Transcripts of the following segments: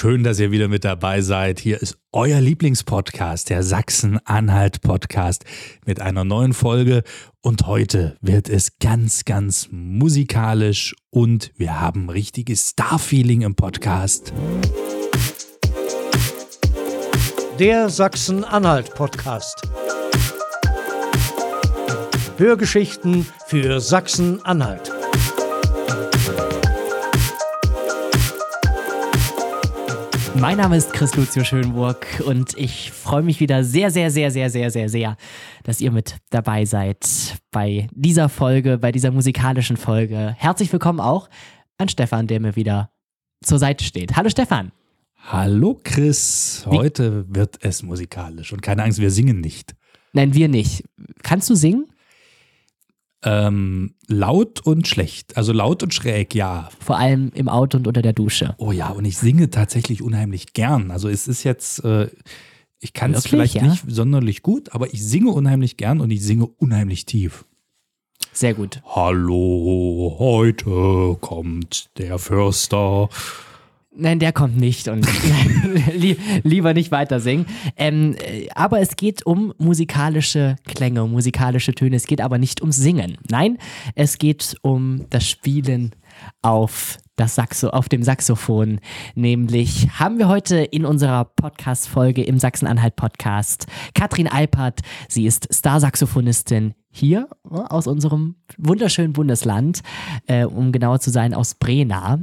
Schön, dass ihr wieder mit dabei seid. Hier ist euer Lieblingspodcast, der Sachsen-Anhalt-Podcast mit einer neuen Folge. Und heute wird es ganz, ganz musikalisch und wir haben richtiges Star-Feeling im Podcast. Der Sachsen-Anhalt-Podcast. Hörgeschichten für Sachsen-Anhalt. Mein Name ist Chris Lucio Schönburg und ich freue mich wieder sehr, sehr, sehr, sehr, sehr, sehr, sehr, dass ihr mit dabei seid bei dieser Folge, bei dieser musikalischen Folge. Herzlich willkommen auch an Stefan, der mir wieder zur Seite steht. Hallo Stefan. Hallo Chris. Heute Wie? wird es musikalisch und keine Angst, wir singen nicht. Nein, wir nicht. Kannst du singen? Ähm, laut und schlecht. Also laut und schräg, ja. Vor allem im Auto und unter der Dusche. Oh ja, und ich singe tatsächlich unheimlich gern. Also es ist jetzt, äh, ich kann es vielleicht ja? nicht sonderlich gut, aber ich singe unheimlich gern und ich singe unheimlich tief. Sehr gut. Hallo, heute kommt der Förster. Nein, der kommt nicht und lieber nicht weiter singen. Ähm, aber es geht um musikalische Klänge, um musikalische Töne. Es geht aber nicht ums Singen. Nein, es geht um das Spielen auf das Saxo, auf dem Saxophon. Nämlich haben wir heute in unserer Podcast-Folge im Sachsen-Anhalt-Podcast Katrin Alpert. Sie ist Star-Saxophonistin hier äh, aus unserem wunderschönen Bundesland, äh, um genauer zu sein, aus Brena.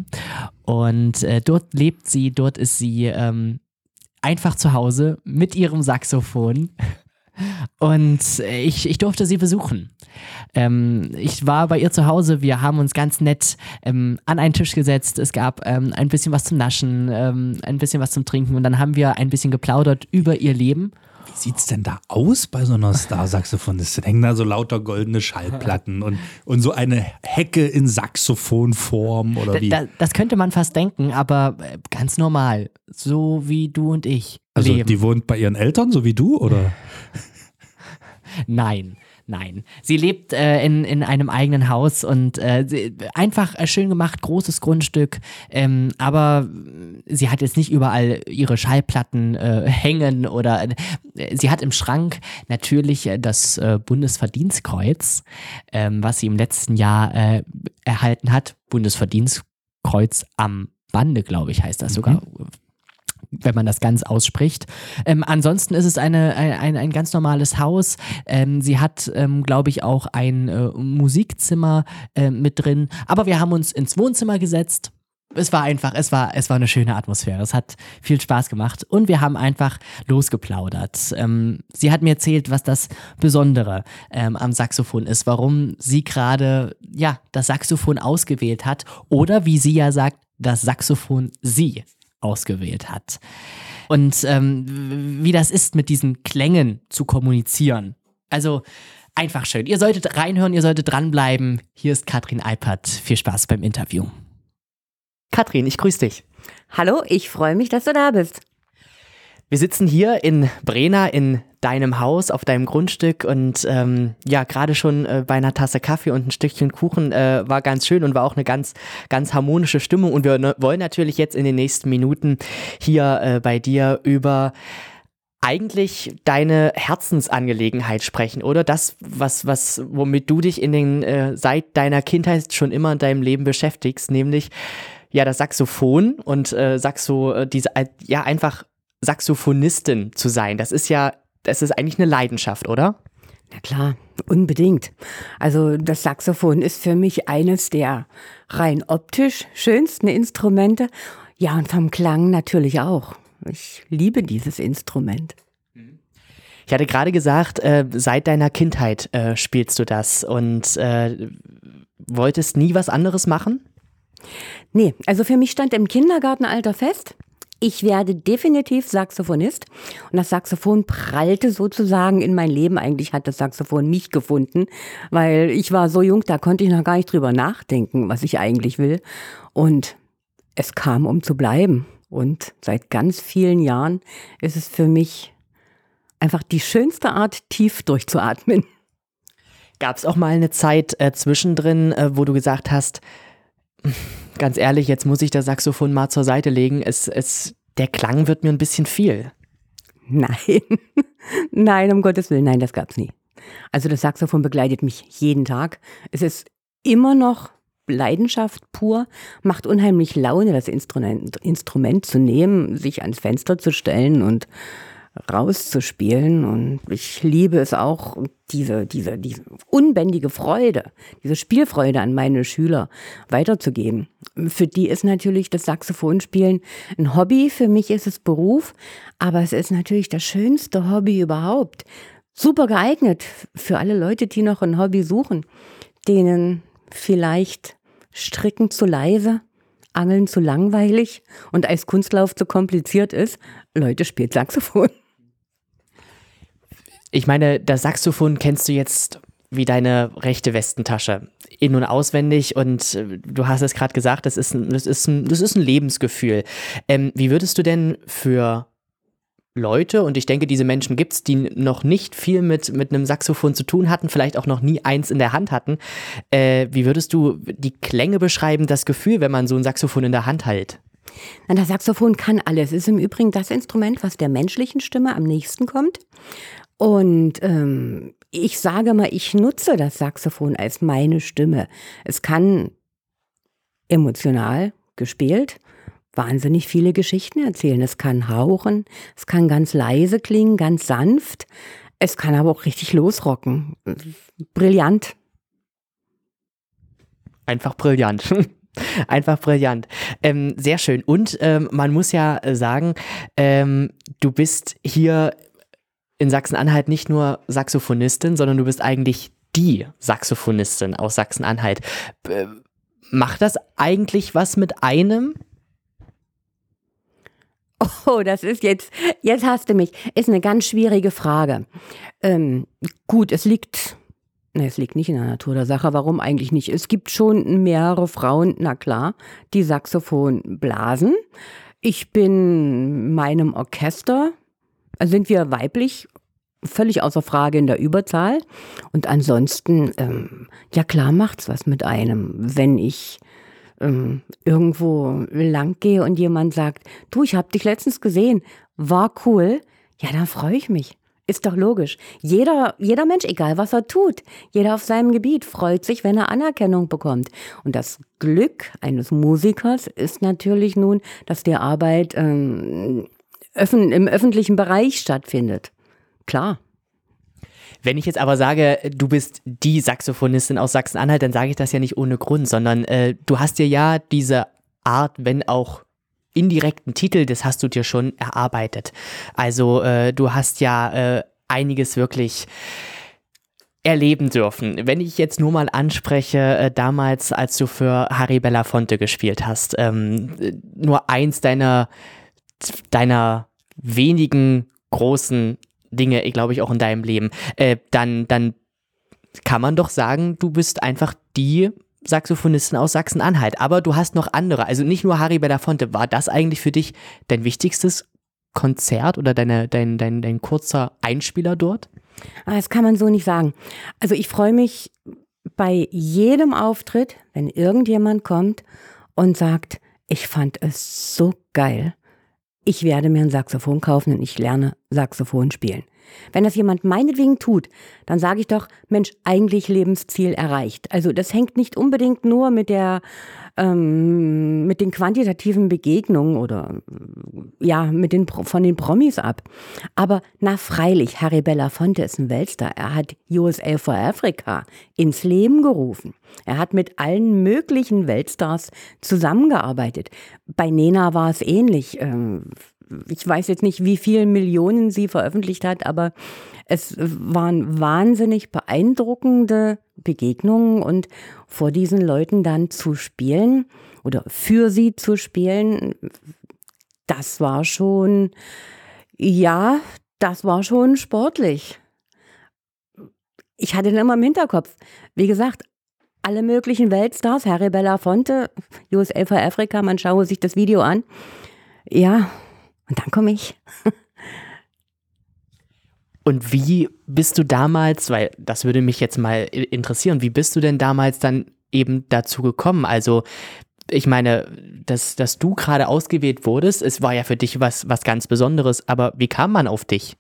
Und äh, dort lebt sie, dort ist sie ähm, einfach zu Hause mit ihrem Saxophon. Und ich, ich durfte sie besuchen. Ähm, ich war bei ihr zu Hause, wir haben uns ganz nett ähm, an einen Tisch gesetzt. Es gab ähm, ein bisschen was zum Naschen, ähm, ein bisschen was zum Trinken und dann haben wir ein bisschen geplaudert über ihr Leben wie sieht es denn da aus bei so einer Star-Saxophonistin? Hängen da so lauter goldene Schallplatten und, und so eine Hecke in Saxophonform oder wie? Da, das könnte man fast denken, aber äh, ganz normal. So wie du und ich. Also leben. die wohnt bei ihren Eltern, so wie du, oder? Nein. Nein, sie lebt äh, in, in einem eigenen Haus und äh, einfach äh, schön gemacht, großes Grundstück, ähm, aber sie hat jetzt nicht überall ihre Schallplatten äh, hängen oder äh, sie hat im Schrank natürlich äh, das Bundesverdienstkreuz, ähm, was sie im letzten Jahr erhalten hat. Bundesverdienstkreuz am Bande, glaube ich, heißt das mhm. sogar wenn man das ganz ausspricht. Ähm, ansonsten ist es eine, ein, ein ganz normales Haus. Ähm, sie hat, ähm, glaube ich, auch ein äh, Musikzimmer äh, mit drin. Aber wir haben uns ins Wohnzimmer gesetzt. Es war einfach, es war, es war eine schöne Atmosphäre. Es hat viel Spaß gemacht und wir haben einfach losgeplaudert. Ähm, sie hat mir erzählt, was das Besondere ähm, am Saxophon ist, warum sie gerade ja das Saxophon ausgewählt hat oder wie sie ja sagt, das Saxophon sie ausgewählt hat. Und ähm, wie das ist, mit diesen Klängen zu kommunizieren. Also einfach schön. Ihr solltet reinhören, ihr solltet dranbleiben. Hier ist Katrin Eipert. Viel Spaß beim Interview. Katrin, ich grüße dich. Hallo, ich freue mich, dass du da bist. Wir sitzen hier in Brena in deinem Haus, auf deinem Grundstück und ähm, ja, gerade schon äh, bei einer Tasse Kaffee und ein Stückchen Kuchen äh, war ganz schön und war auch eine ganz, ganz harmonische Stimmung. Und wir ne, wollen natürlich jetzt in den nächsten Minuten hier äh, bei dir über eigentlich deine Herzensangelegenheit sprechen, oder? Das, was, was, womit du dich in den, äh, seit deiner Kindheit schon immer in deinem Leben beschäftigst, nämlich ja das Saxophon und äh, Saxo, äh, diese, äh, ja einfach Saxophonistin zu sein. Das ist ja das ist eigentlich eine Leidenschaft, oder? Na klar, unbedingt. Also das Saxophon ist für mich eines der rein optisch schönsten Instrumente. Ja, und vom Klang natürlich auch. Ich liebe dieses Instrument. Ich hatte gerade gesagt, äh, seit deiner Kindheit äh, spielst du das und äh, wolltest nie was anderes machen? Nee, also für mich stand im Kindergartenalter fest, ich werde definitiv Saxophonist. Und das Saxophon prallte sozusagen in mein Leben. Eigentlich hat das Saxophon mich gefunden, weil ich war so jung, da konnte ich noch gar nicht drüber nachdenken, was ich eigentlich will. Und es kam, um zu bleiben. Und seit ganz vielen Jahren ist es für mich einfach die schönste Art, tief durchzuatmen. Gab es auch mal eine Zeit äh, zwischendrin, äh, wo du gesagt hast, ganz ehrlich, jetzt muss ich das Saxophon mal zur Seite legen. Es, es der Klang wird mir ein bisschen viel. Nein, nein, um Gottes Willen, nein, das gab's nie. Also das Saxophon begleitet mich jeden Tag. Es ist immer noch Leidenschaft pur, macht unheimlich Laune, das Instrument, Instrument zu nehmen, sich ans Fenster zu stellen und rauszuspielen. Und ich liebe es auch, diese, diese, diese unbändige Freude, diese Spielfreude an meine Schüler weiterzugeben. Für die ist natürlich das Saxophonspielen ein Hobby, für mich ist es Beruf, aber es ist natürlich das schönste Hobby überhaupt. Super geeignet für alle Leute, die noch ein Hobby suchen, denen vielleicht Stricken zu leise, Angeln zu langweilig und Eiskunstlauf zu kompliziert ist. Leute, spielt Saxophon. Ich meine, das Saxophon kennst du jetzt wie deine rechte Westentasche. In- und auswendig und äh, du hast es gerade gesagt, das ist, ein, das, ist ein, das ist ein Lebensgefühl. Ähm, wie würdest du denn für Leute, und ich denke, diese Menschen gibt es, die noch nicht viel mit, mit einem Saxophon zu tun hatten, vielleicht auch noch nie eins in der Hand hatten, äh, wie würdest du die Klänge beschreiben, das Gefühl, wenn man so ein Saxophon in der Hand hält? Das Saxophon kann alles. Es ist im Übrigen das Instrument, was der menschlichen Stimme am nächsten kommt. Und ähm, ich sage mal, ich nutze das Saxophon als meine Stimme. Es kann emotional gespielt wahnsinnig viele Geschichten erzählen. Es kann hauchen, es kann ganz leise klingen, ganz sanft. Es kann aber auch richtig losrocken. Brillant. Einfach brillant. Einfach brillant. Ähm, sehr schön. Und ähm, man muss ja sagen, ähm, du bist hier in Sachsen-Anhalt nicht nur Saxophonistin, sondern du bist eigentlich die Saxophonistin aus Sachsen-Anhalt. Macht das eigentlich was mit einem? Oh, das ist jetzt, jetzt hast du mich. Ist eine ganz schwierige Frage. Ähm, gut, es liegt, ne, es liegt nicht in der Natur der Sache. Warum eigentlich nicht? Es gibt schon mehrere Frauen, na klar, die Saxophon blasen. Ich bin meinem Orchester, sind wir weiblich, völlig außer Frage in der Überzahl. Und ansonsten, ähm, ja klar macht's was mit einem, wenn ich ähm, irgendwo lang gehe und jemand sagt, du, ich habe dich letztens gesehen, war cool, ja, dann freue ich mich. Ist doch logisch. Jeder, jeder Mensch, egal was er tut, jeder auf seinem Gebiet freut sich, wenn er Anerkennung bekommt. Und das Glück eines Musikers ist natürlich nun, dass die Arbeit ähm, im öffentlichen Bereich stattfindet. Klar. Wenn ich jetzt aber sage, du bist die Saxophonistin aus Sachsen-Anhalt, dann sage ich das ja nicht ohne Grund, sondern äh, du hast dir ja diese Art, wenn auch indirekten Titel, das hast du dir schon erarbeitet. Also äh, du hast ja äh, einiges wirklich erleben dürfen. Wenn ich jetzt nur mal anspreche, äh, damals, als du für Harry Belafonte gespielt hast, ähm, nur eins deiner, deiner wenigen großen Dinge, glaube ich, auch in deinem Leben, äh, dann, dann kann man doch sagen, du bist einfach die Saxophonistin aus Sachsen-Anhalt. Aber du hast noch andere, also nicht nur Harry Belafonte. War das eigentlich für dich dein wichtigstes Konzert oder deine, dein, dein, dein kurzer Einspieler dort? Ah, das kann man so nicht sagen. Also ich freue mich bei jedem Auftritt, wenn irgendjemand kommt und sagt, ich fand es so geil ich werde mir ein Saxophon kaufen und ich lerne Saxophon spielen. Wenn das jemand meinetwegen tut, dann sage ich doch, Mensch, eigentlich Lebensziel erreicht. Also das hängt nicht unbedingt nur mit der ähm, mit den quantitativen Begegnungen oder ja mit den von den Promis ab. Aber na freilich, Harry Belafonte ist ein Weltstar. Er hat USA for Africa ins Leben gerufen. Er hat mit allen möglichen Weltstars zusammengearbeitet. Bei Nena war es ähnlich. Ähm, ich weiß jetzt nicht, wie viele Millionen sie veröffentlicht hat, aber es waren wahnsinnig beeindruckende Begegnungen und vor diesen Leuten dann zu spielen oder für sie zu spielen, das war schon, ja, das war schon sportlich. Ich hatte immer im Hinterkopf. Wie gesagt, alle möglichen Weltstars, Harry Belafonte, USA for Africa, man schaue sich das Video an. Ja, und dann komme ich. Und wie bist du damals, weil das würde mich jetzt mal interessieren, wie bist du denn damals dann eben dazu gekommen? Also ich meine, dass, dass du gerade ausgewählt wurdest, es war ja für dich was, was ganz Besonderes, aber wie kam man auf dich?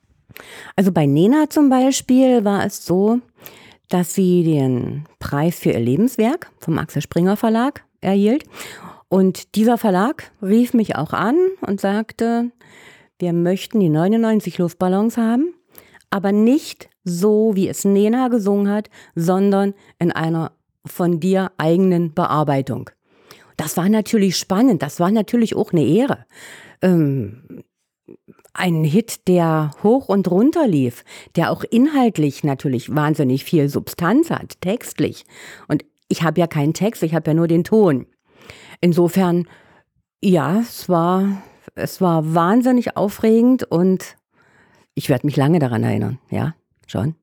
Also bei Nena zum Beispiel war es so, dass sie den Preis für ihr Lebenswerk vom Axel Springer Verlag erhielt. Und dieser Verlag rief mich auch an und sagte, wir möchten die 99 Luftballons haben, aber nicht so, wie es Nena gesungen hat, sondern in einer von dir eigenen Bearbeitung. Das war natürlich spannend, das war natürlich auch eine Ehre. Ähm, ein Hit, der hoch und runter lief, der auch inhaltlich natürlich wahnsinnig viel Substanz hat, textlich. Und ich habe ja keinen Text, ich habe ja nur den Ton. Insofern, ja, es war, es war wahnsinnig aufregend und ich werde mich lange daran erinnern, ja, schon.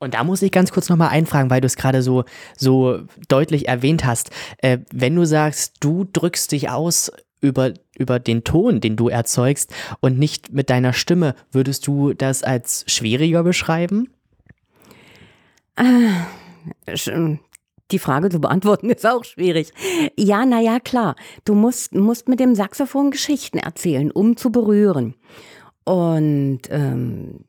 Und da muss ich ganz kurz nochmal einfragen, weil du es gerade so, so deutlich erwähnt hast. Äh, wenn du sagst, du drückst dich aus über, über den Ton, den du erzeugst und nicht mit deiner Stimme, würdest du das als schwieriger beschreiben? Die Frage zu beantworten ist auch schwierig. Ja, naja, klar. Du musst, musst mit dem Saxophon Geschichten erzählen, um zu berühren. Und ähm,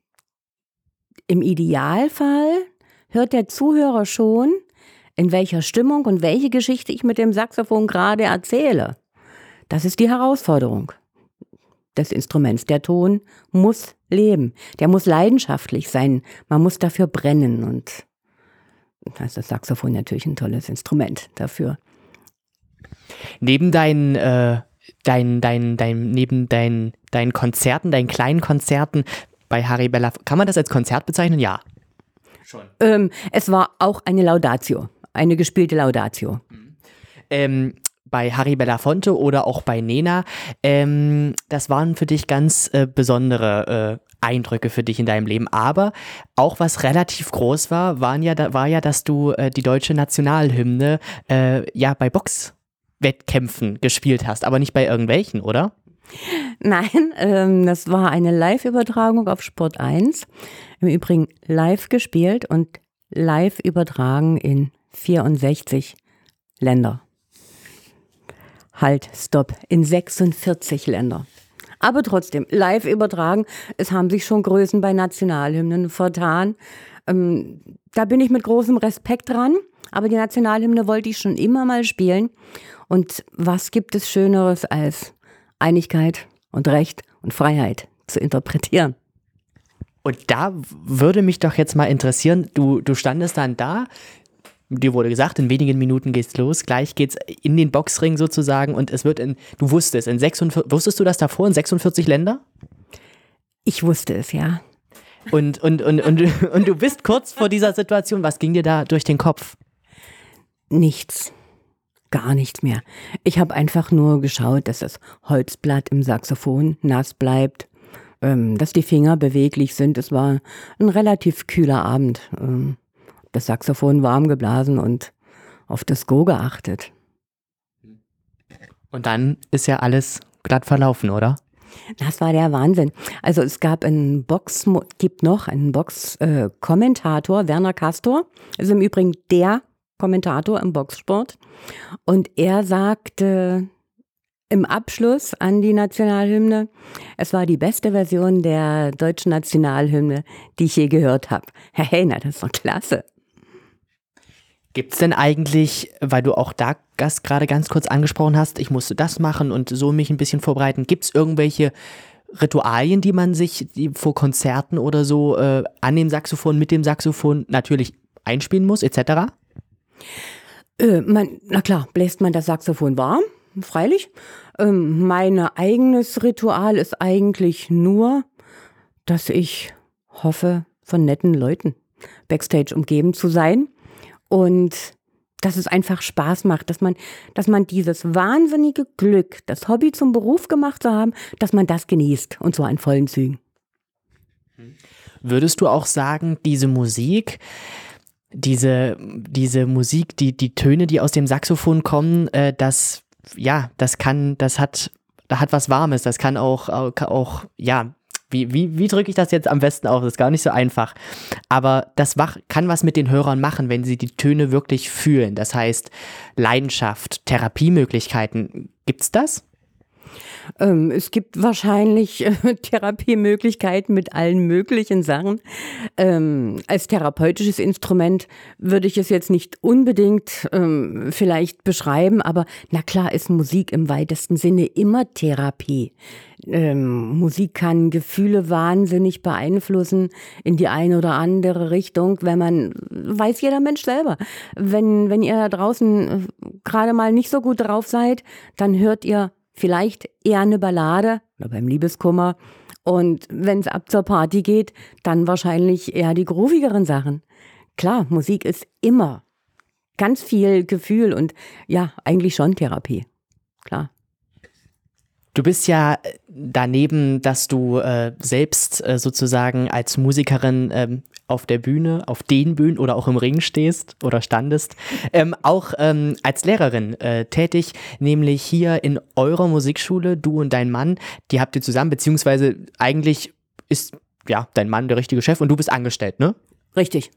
im Idealfall hört der Zuhörer schon, in welcher Stimmung und welche Geschichte ich mit dem Saxophon gerade erzähle. Das ist die Herausforderung des Instruments. Der Ton muss leben, der muss leidenschaftlich sein, man muss dafür brennen und da ist das Saxophon natürlich ein tolles Instrument dafür. Neben deinen, äh, dein, dein, dein, neben deinen, deinen Konzerten, deinen kleinen Konzerten bei Harry Bella, kann man das als Konzert bezeichnen? Ja. Schon. Ähm, es war auch eine Laudatio, eine gespielte Laudatio. Mhm. Ähm, bei Harry Belafonte oder auch bei Nena. Ähm, das waren für dich ganz äh, besondere äh, Eindrücke für dich in deinem Leben. Aber auch was relativ groß war, waren ja, war ja, dass du äh, die deutsche Nationalhymne äh, ja bei Boxwettkämpfen gespielt hast, aber nicht bei irgendwelchen, oder? Nein, ähm, das war eine Live-Übertragung auf Sport 1. Im Übrigen live gespielt und live übertragen in 64 Länder. Halt, stopp, in 46 Länder. Aber trotzdem, live übertragen, es haben sich schon Größen bei Nationalhymnen vertan. Ähm, da bin ich mit großem Respekt dran, aber die Nationalhymne wollte ich schon immer mal spielen. Und was gibt es Schöneres als Einigkeit und Recht und Freiheit zu interpretieren? Und da würde mich doch jetzt mal interessieren, du, du standest dann da, dir wurde gesagt, in wenigen Minuten geht's los, gleich geht's in den Boxring sozusagen und es wird in, du wusstest, in 46, wusstest du das davor in 46 Länder? Ich wusste es, ja. Und, und, und, und, und du bist kurz vor dieser Situation, was ging dir da durch den Kopf? Nichts. Gar nichts mehr. Ich habe einfach nur geschaut, dass das Holzblatt im Saxophon nass bleibt, ähm, dass die Finger beweglich sind. Es war ein relativ kühler Abend. Das Saxophon warm geblasen und auf das Go geachtet. Und dann ist ja alles glatt verlaufen, oder? Das war der Wahnsinn. Also es gab einen Box, gibt noch einen Box-Kommentator, äh, Werner Castor, ist im Übrigen der Kommentator im Boxsport. Und er sagte im Abschluss an die Nationalhymne, es war die beste Version der deutschen Nationalhymne, die ich je gehört habe. Hey, na, das ist doch klasse. Gibt es denn eigentlich, weil du auch da das gerade ganz kurz angesprochen hast, ich musste das machen und so mich ein bisschen vorbereiten, gibt es irgendwelche Ritualien, die man sich vor Konzerten oder so äh, an dem Saxophon, mit dem Saxophon natürlich einspielen muss, etc.? Äh, man, na klar, bläst man das Saxophon warm, freilich. Ähm, mein eigenes Ritual ist eigentlich nur, dass ich hoffe, von netten Leuten backstage umgeben zu sein und dass es einfach Spaß macht, dass man, dass man dieses wahnsinnige Glück, das Hobby zum Beruf gemacht zu haben, dass man das genießt und zwar in vollen Zügen. Würdest du auch sagen, diese Musik, diese, diese Musik, die, die Töne, die aus dem Saxophon kommen, äh, das, ja, das kann, das hat, da hat was Warmes, das kann auch, auch, auch ja, wie, wie, wie drücke ich das jetzt am besten auf? Das ist gar nicht so einfach. Aber das kann was mit den Hörern machen, wenn sie die Töne wirklich fühlen. Das heißt, Leidenschaft, Therapiemöglichkeiten. Gibt's das? Ähm, es gibt wahrscheinlich äh, Therapiemöglichkeiten mit allen möglichen Sachen. Ähm, als therapeutisches Instrument würde ich es jetzt nicht unbedingt ähm, vielleicht beschreiben, aber na klar ist Musik im weitesten Sinne immer Therapie. Ähm, Musik kann Gefühle wahnsinnig beeinflussen in die eine oder andere Richtung, wenn man, weiß jeder Mensch selber. Wenn, wenn ihr da draußen äh, gerade mal nicht so gut drauf seid, dann hört ihr vielleicht eher eine Ballade oder beim Liebeskummer. Und wenn es ab zur Party geht, dann wahrscheinlich eher die groovigeren Sachen. Klar, Musik ist immer ganz viel Gefühl und ja, eigentlich schon Therapie. Du bist ja äh, daneben, dass du äh, selbst äh, sozusagen als Musikerin ähm, auf der Bühne, auf den Bühnen oder auch im Ring stehst oder standest, ähm, auch ähm, als Lehrerin äh, tätig, nämlich hier in eurer Musikschule, du und dein Mann, die habt ihr zusammen, beziehungsweise eigentlich ist ja dein Mann der richtige Chef und du bist angestellt, ne? Richtig.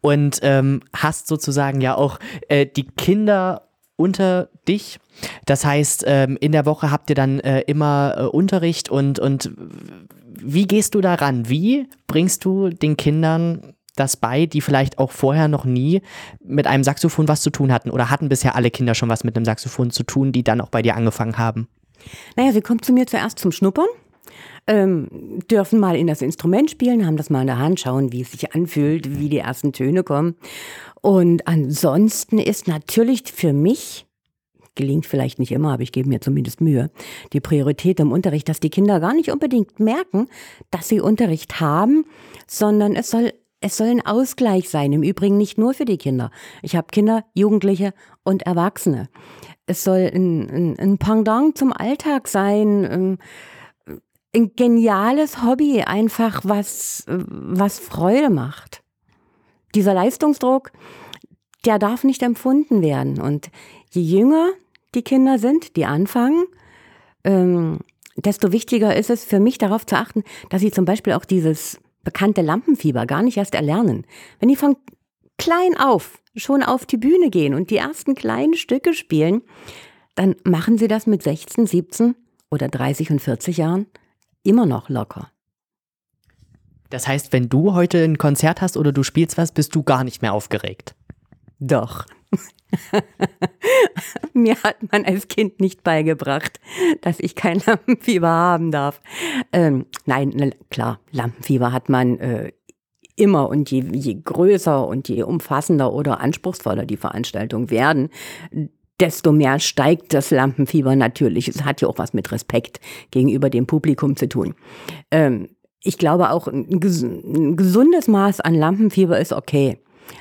Und ähm, hast sozusagen ja auch äh, die Kinder unter dich. Das heißt, ähm, in der Woche habt ihr dann äh, immer äh, Unterricht und, und wie gehst du daran? Wie bringst du den Kindern das bei, die vielleicht auch vorher noch nie mit einem Saxophon was zu tun hatten? Oder hatten bisher alle Kinder schon was mit einem Saxophon zu tun, die dann auch bei dir angefangen haben? Naja, sie kommt zu mir zuerst zum Schnuppern. Ähm, dürfen mal in das Instrument spielen, haben das mal in der Hand, schauen, wie es sich anfühlt, wie die ersten Töne kommen. Und ansonsten ist natürlich für mich, gelingt vielleicht nicht immer, aber ich gebe mir zumindest Mühe, die Priorität im Unterricht, dass die Kinder gar nicht unbedingt merken, dass sie Unterricht haben, sondern es soll es soll ein Ausgleich sein. Im Übrigen nicht nur für die Kinder. Ich habe Kinder, Jugendliche und Erwachsene. Es soll ein, ein, ein Pendant zum Alltag sein. Ein, ein geniales Hobby, einfach was, was Freude macht dieser Leistungsdruck, der darf nicht empfunden werden. Und je jünger die Kinder sind, die anfangen, ähm, desto wichtiger ist es für mich darauf zu achten, dass sie zum Beispiel auch dieses bekannte Lampenfieber gar nicht erst erlernen. Wenn die von klein auf schon auf die Bühne gehen und die ersten kleinen Stücke spielen, dann machen sie das mit 16, 17 oder 30 und 40 Jahren immer noch locker. Das heißt, wenn du heute ein Konzert hast oder du spielst was, bist du gar nicht mehr aufgeregt. Doch. Mir hat man als Kind nicht beigebracht, dass ich kein Lampenfieber haben darf. Ähm, nein, klar, Lampenfieber hat man äh, immer und je, je größer und je umfassender oder anspruchsvoller die Veranstaltungen werden, desto mehr steigt das Lampenfieber natürlich. Es hat ja auch was mit Respekt gegenüber dem Publikum zu tun. Ähm, ich glaube auch, ein gesundes Maß an Lampenfieber ist okay.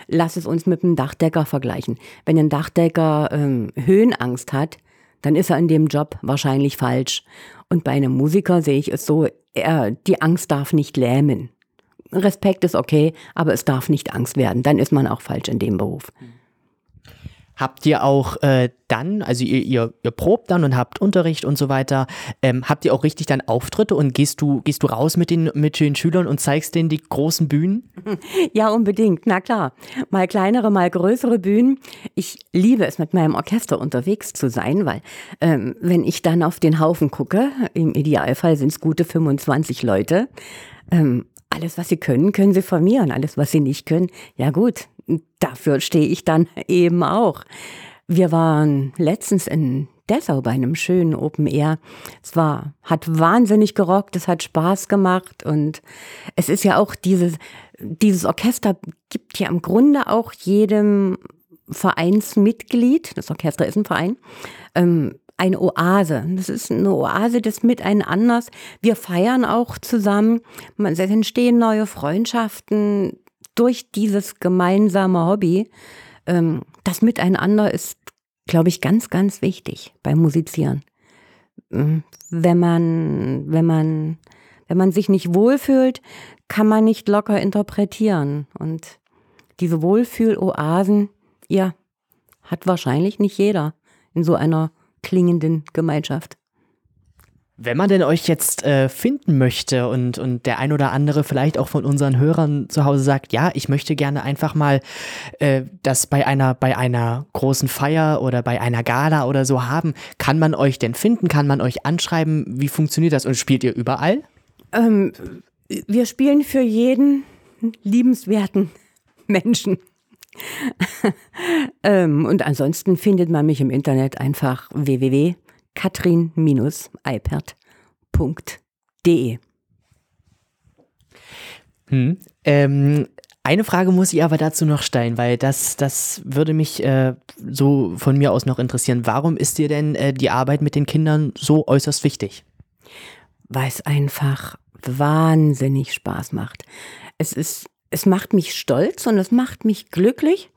Lass es uns mit einem Dachdecker vergleichen. Wenn ein Dachdecker ähm, Höhenangst hat, dann ist er in dem Job wahrscheinlich falsch. Und bei einem Musiker sehe ich es so, er, die Angst darf nicht lähmen. Respekt ist okay, aber es darf nicht Angst werden. Dann ist man auch falsch in dem Beruf. Habt ihr auch äh, dann, also ihr, ihr, ihr probt dann und habt Unterricht und so weiter, ähm, habt ihr auch richtig dann Auftritte und gehst du, gehst du raus mit den, mit den Schülern und zeigst denen die großen Bühnen? Ja, unbedingt, na klar. Mal kleinere, mal größere Bühnen. Ich liebe es, mit meinem Orchester unterwegs zu sein, weil ähm, wenn ich dann auf den Haufen gucke, im Idealfall sind es gute 25 Leute, ähm, alles, was sie können, können sie von mir und alles, was sie nicht können, ja gut, dafür stehe ich dann eben auch. Wir waren letztens in Dessau bei einem schönen Open Air. Es war, hat wahnsinnig gerockt, es hat Spaß gemacht und es ist ja auch dieses, dieses Orchester gibt ja im Grunde auch jedem Vereinsmitglied, das Orchester ist ein Verein, ähm, eine Oase. Das ist eine Oase des Miteinanders. Wir feiern auch zusammen. Es entstehen neue Freundschaften durch dieses gemeinsame Hobby. Ähm, das Miteinander ist, glaube ich, ganz, ganz wichtig beim Musizieren. Ähm, wenn man, wenn man, wenn man sich nicht wohlfühlt, kann man nicht locker interpretieren. Und diese Wohlfühloasen, ja, hat wahrscheinlich nicht jeder in so einer klingenden Gemeinschaft. Wenn man denn euch jetzt äh, finden möchte und, und der ein oder andere vielleicht auch von unseren Hörern zu Hause sagt, ja, ich möchte gerne einfach mal äh, das bei einer, bei einer großen Feier oder bei einer Gala oder so haben, kann man euch denn finden? Kann man euch anschreiben? Wie funktioniert das? Und spielt ihr überall? Ähm, wir spielen für jeden liebenswerten Menschen. ähm, und ansonsten findet man mich im Internet einfach www.katrin-eipert.de. Hm. Ähm, eine Frage muss ich aber dazu noch stellen, weil das, das würde mich äh, so von mir aus noch interessieren. Warum ist dir denn äh, die Arbeit mit den Kindern so äußerst wichtig? Weil es einfach wahnsinnig Spaß macht. Es ist, es macht mich stolz und es macht mich glücklich,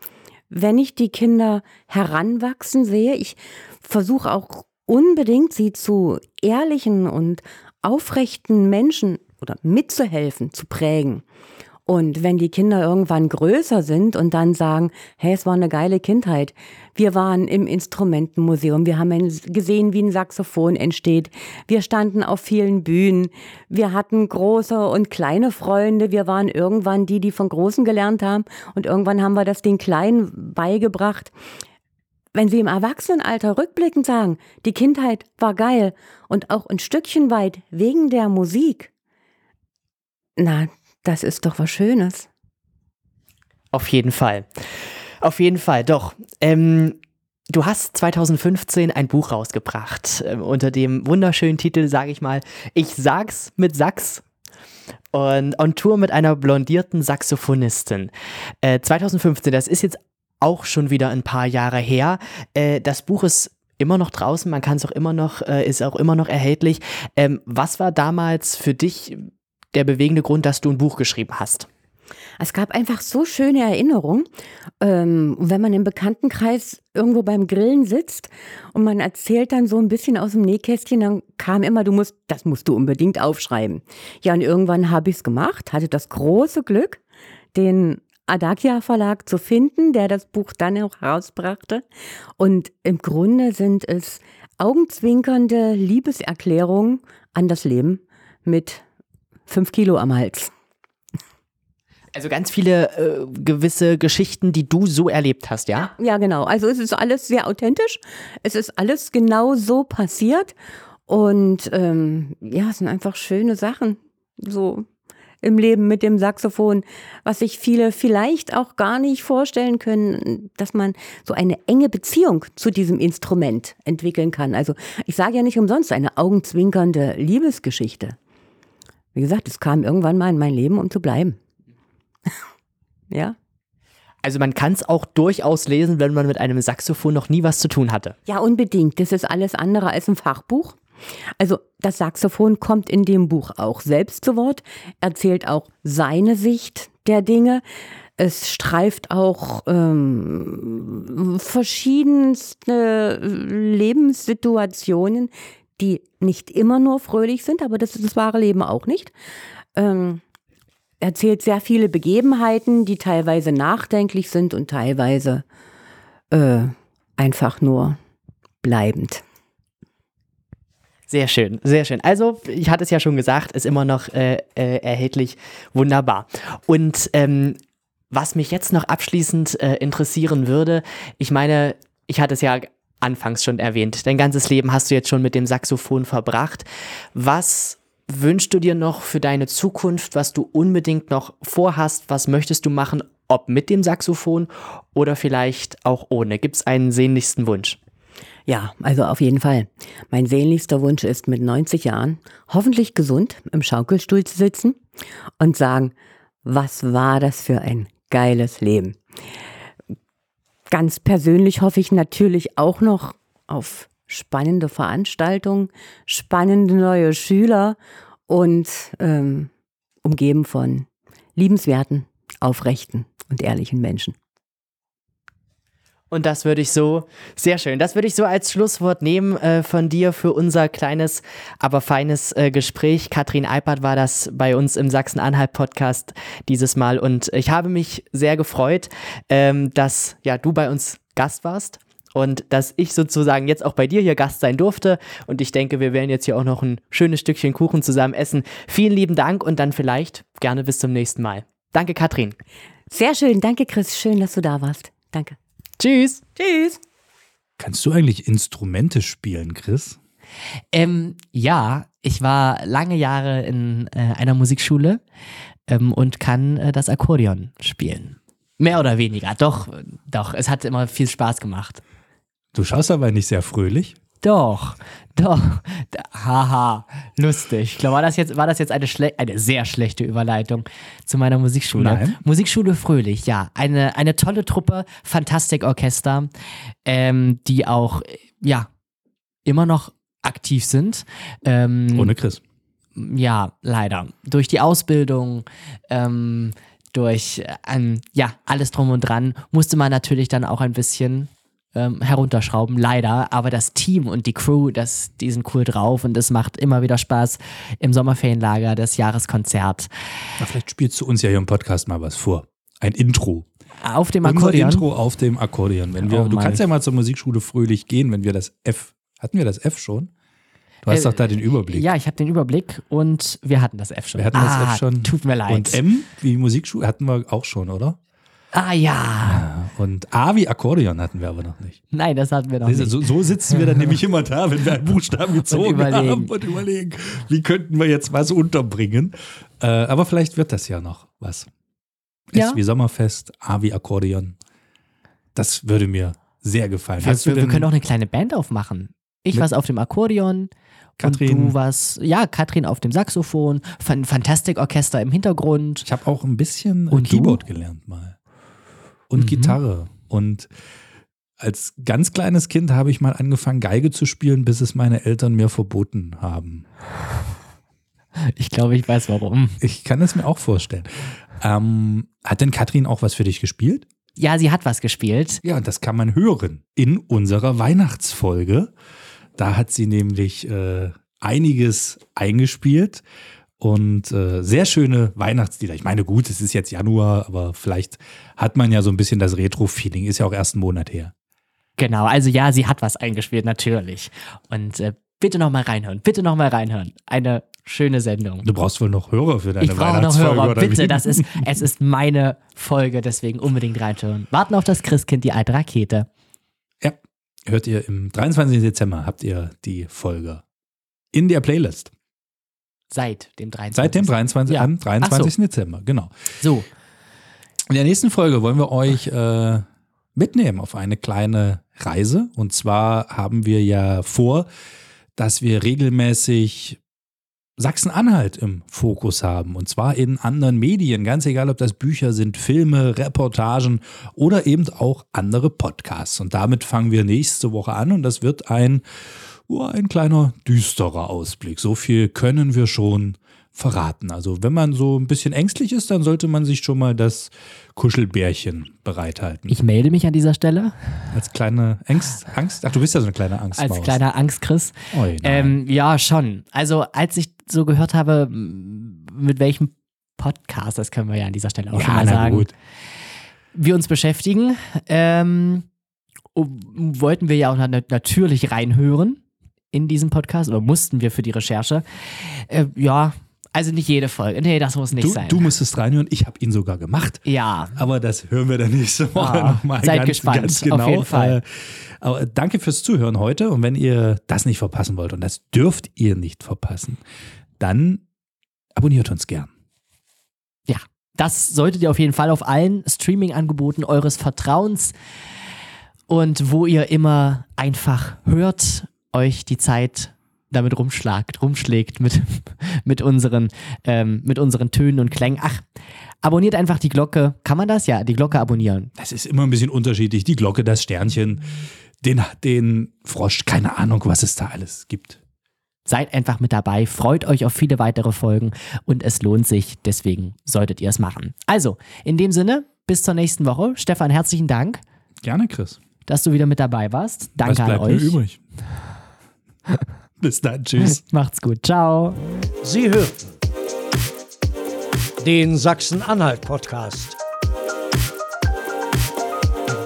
wenn ich die Kinder heranwachsen sehe. Ich versuche auch unbedingt, sie zu ehrlichen und aufrechten Menschen oder mitzuhelfen, zu prägen. Und wenn die Kinder irgendwann größer sind und dann sagen, hey, es war eine geile Kindheit. Wir waren im Instrumentenmuseum, wir haben gesehen, wie ein Saxophon entsteht. Wir standen auf vielen Bühnen. Wir hatten große und kleine Freunde. Wir waren irgendwann die, die von Großen gelernt haben. Und irgendwann haben wir das den Kleinen beigebracht. Wenn Sie im Erwachsenenalter rückblickend sagen, die Kindheit war geil und auch ein Stückchen weit wegen der Musik, na, das ist doch was Schönes. Auf jeden Fall. Auf jeden Fall, doch. Ähm, du hast 2015 ein Buch rausgebracht äh, unter dem wunderschönen Titel, sage ich mal, Ich sag's mit Sax und on Tour mit einer blondierten Saxophonistin. Äh, 2015, das ist jetzt auch schon wieder ein paar Jahre her. Äh, das Buch ist immer noch draußen, man kann es auch immer noch, äh, ist auch immer noch erhältlich. Ähm, was war damals für dich der bewegende Grund, dass du ein Buch geschrieben hast? Es gab einfach so schöne Erinnerungen. Ähm, wenn man im Bekanntenkreis irgendwo beim Grillen sitzt und man erzählt dann so ein bisschen aus dem Nähkästchen, dann kam immer, du musst, das musst du unbedingt aufschreiben. Ja, und irgendwann habe ich es gemacht, hatte das große Glück, den Adakia Verlag zu finden, der das Buch dann auch herausbrachte. Und im Grunde sind es augenzwinkernde Liebeserklärungen an das Leben mit fünf Kilo am Hals. Also ganz viele äh, gewisse Geschichten, die du so erlebt hast, ja? Ja, genau. Also es ist alles sehr authentisch. Es ist alles genau so passiert. Und ähm, ja, es sind einfach schöne Sachen. So im Leben mit dem Saxophon, was sich viele vielleicht auch gar nicht vorstellen können, dass man so eine enge Beziehung zu diesem Instrument entwickeln kann. Also ich sage ja nicht umsonst eine augenzwinkernde Liebesgeschichte. Wie gesagt, es kam irgendwann mal in mein Leben, um zu bleiben. ja. Also man kann es auch durchaus lesen, wenn man mit einem Saxophon noch nie was zu tun hatte. Ja, unbedingt. Das ist alles andere als ein Fachbuch. Also das Saxophon kommt in dem Buch auch selbst zu Wort, erzählt auch seine Sicht der Dinge. Es streift auch ähm, verschiedenste Lebenssituationen, die nicht immer nur fröhlich sind, aber das ist das wahre Leben auch nicht. Ähm, erzählt sehr viele Begebenheiten, die teilweise nachdenklich sind und teilweise äh, einfach nur bleibend. Sehr schön, sehr schön. Also, ich hatte es ja schon gesagt, ist immer noch äh, äh, erhältlich. Wunderbar. Und ähm, was mich jetzt noch abschließend äh, interessieren würde, ich meine, ich hatte es ja anfangs schon erwähnt. Dein ganzes Leben hast du jetzt schon mit dem Saxophon verbracht. Was wünschst du dir noch für deine Zukunft, was du unbedingt noch vorhast? Was möchtest du machen, ob mit dem Saxophon oder vielleicht auch ohne? Gibt es einen sehnlichsten Wunsch? Ja, also auf jeden Fall. Mein sehnlichster Wunsch ist, mit 90 Jahren hoffentlich gesund im Schaukelstuhl zu sitzen und sagen, was war das für ein geiles Leben. Ganz persönlich hoffe ich natürlich auch noch auf spannende Veranstaltungen, spannende neue Schüler und ähm, umgeben von liebenswerten, aufrechten und ehrlichen Menschen. Und das würde ich so, sehr schön, das würde ich so als Schlusswort nehmen äh, von dir für unser kleines, aber feines äh, Gespräch. Katrin Eipert war das bei uns im Sachsen-Anhalt-Podcast dieses Mal. Und ich habe mich sehr gefreut, ähm, dass ja, du bei uns Gast warst und dass ich sozusagen jetzt auch bei dir hier Gast sein durfte. Und ich denke, wir werden jetzt hier auch noch ein schönes Stückchen Kuchen zusammen essen. Vielen lieben Dank und dann vielleicht gerne bis zum nächsten Mal. Danke, Katrin. Sehr schön. Danke, Chris. Schön, dass du da warst. Danke. Tschüss. Tschüss. Kannst du eigentlich Instrumente spielen, Chris? Ähm, ja, ich war lange Jahre in äh, einer Musikschule ähm, und kann äh, das Akkordeon spielen. Mehr oder weniger. Doch, doch. Es hat immer viel Spaß gemacht. Du schaust aber nicht sehr fröhlich. Doch, doch. Haha, lustig. Ich glaube, war das jetzt, war das jetzt eine, eine sehr schlechte Überleitung zu meiner Musikschule? Nein. Musikschule Fröhlich, ja. Eine, eine tolle Truppe, Fantastikorchester, ähm, die auch, ja, immer noch aktiv sind. Ähm, Ohne Chris. ja, leider. Durch die Ausbildung, ähm, durch äh, ähm, ja, alles drum und dran, musste man natürlich dann auch ein bisschen ähm, herunterschrauben, leider. Aber das Team und die Crew, das, die sind cool drauf und es macht immer wieder Spaß im Sommerferienlager, das Jahreskonzert. Na, vielleicht spielst du uns ja hier im Podcast mal was vor. Ein Intro. Auf dem Unser Akkordeon. Intro auf dem Akkordeon. Wenn wir, Oh du kannst ja mal zur Musikschule fröhlich gehen, wenn wir das F. Hatten wir das F schon? Du hast Äh, doch da den Überblick. Ja, ich habe den Überblick und wir hatten das F schon. Wir hatten ah, das F schon. Tut mir leid. Und M wie Musikschule hatten wir auch schon, oder? Ah ja. Und A wie Akkordeon hatten wir aber noch nicht. Nein, das hatten wir noch du, nicht. So, sitzen wir dann nämlich immer da, wenn wir einen Buchstaben gezogen überlegen. haben und überlegen, wie könnten wir jetzt was unterbringen. Äh, aber vielleicht wird das ja noch was. Ja. S wie Sommerfest, A wie Akkordeon. Das würde mir sehr gefallen. Wir, du wir, wir können auch eine kleine Band aufmachen. Ich was auf dem Akkordeon. Katrin- Und du was, ja, Katrin auf dem Saxophon, Fan Fantastikorchester im Hintergrund. ich habe auch ein bisschen Und du? Keyboard gelernt mal. Und Mhm. Gitarre. Und als ganz kleines Kind habe ich mal angefangen, Geige zu spielen, bis es meine Eltern mir verboten haben. Ich glaube, ich weiß warum. Ich kann es mir auch vorstellen. Ähm, hat denn Katrin auch was für dich gespielt? Ja, sie hat was gespielt. Ja, und das kann man hören in unserer Weihnachtsfolge. Da hat sie nämlich äh, einiges eingespielt und äh, sehr schöne Weihnachtslieder. Ich meine, gut, es ist jetzt Januar, aber vielleicht hat man ja so ein bisschen das Retro-Feeling. Ist ja auch erst einen Monat her. Genau, also ja, sie hat was eingespielt, natürlich. Und äh, bitte nochmal reinhören, bitte nochmal reinhören. Eine schöne Sendung. Du brauchst wohl noch Hörer für deine Ich brauche noch Hörer, bitte. Das ist, es ist meine Folge, deswegen unbedingt reinhören. Warten auf das Christkind, die alte Rakete. Ja, hört ihr im 23. Dezember habt ihr die Folge in der Playlist. Seit dem 23. Seit dem 23. Ja. am Ach 23. Dezember, genau. So, In der nächsten Folge wollen wir euch äh, mitnehmen auf eine kleine Reise. Und zwar haben wir ja vor, dass wir regelmäßig Sachsen-Anhalt im Fokus haben. Und zwar in anderen Medien. Ganz egal, ob das Bücher sind, Filme, Reportagen oder eben auch andere Podcasts. Und damit fangen wir nächste Woche an. Und das wird ein, ein kleiner düsterer Ausblick. So viel können wir schon verraten. Also wenn man so ein bisschen ängstlich ist, dann sollte man sich schon mal das Kuschelbärchen bereithalten. ich melde mich an dieser Stelle als kleine Angst, Angst. Ach, du bist ja so eine kleine Angstmaus. als kleiner Angstchris. Oi, nein. Ähm, ja, schon. Also, als ich so gehört habe, mit welchem Podcast, das können wir ja an dieser Stelle auch schon ja, mal na sagen, gut. wir uns beschäftigen, ähm, um- wollten wir ja auch na natürlich reinhören in diesen Podcast oder mussten wir für die Recherche. Äh, ja, also nicht jede Folge. Nee, das muss nicht Du, sein. du musstest reinhören, ich habe ihn sogar gemacht. ja, Aber das hören wir dann nächste Woche Ah, nochmal seid ganz, gespannt, ganz auf genau. jeden Fall. Äh, Aber danke fürs Zuhören heute. Und wenn ihr das nicht verpassen wollt, und das dürft ihr nicht verpassen, dann abonniert uns gern. das solltet ihr auf jeden Fall auf allen Streaming-Angeboten eures Vertrauens und wo ihr immer einfach hört, euch die Zeit damit rumschlagt, rumschlägt mit, mit, unseren, ähm, mit unseren Tönen und Klängen. Ach, abonniert einfach die Glocke. Kann man das? Ja, die Glocke abonnieren. Das ist immer ein bisschen unterschiedlich. Die Glocke, das Sternchen, den, den Frosch, keine Ahnung, was es da alles gibt. Seid einfach mit dabei, freut euch auf viele weitere Folgen und es lohnt sich, deswegen solltet ihr es machen. Also, in dem Sinne, bis zur nächsten Woche. Stefan, herzlichen Dank, Gerne, Chris. dass du wieder mit dabei warst. Danke was an bleibt euch. mir übrig? Bis dann, tschüss. Macht's gut. Ciao. Sie hörten den Sachsen-Anhalt-Podcast.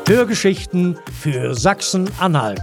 Hörgeschichten für Sachsen-Anhalt.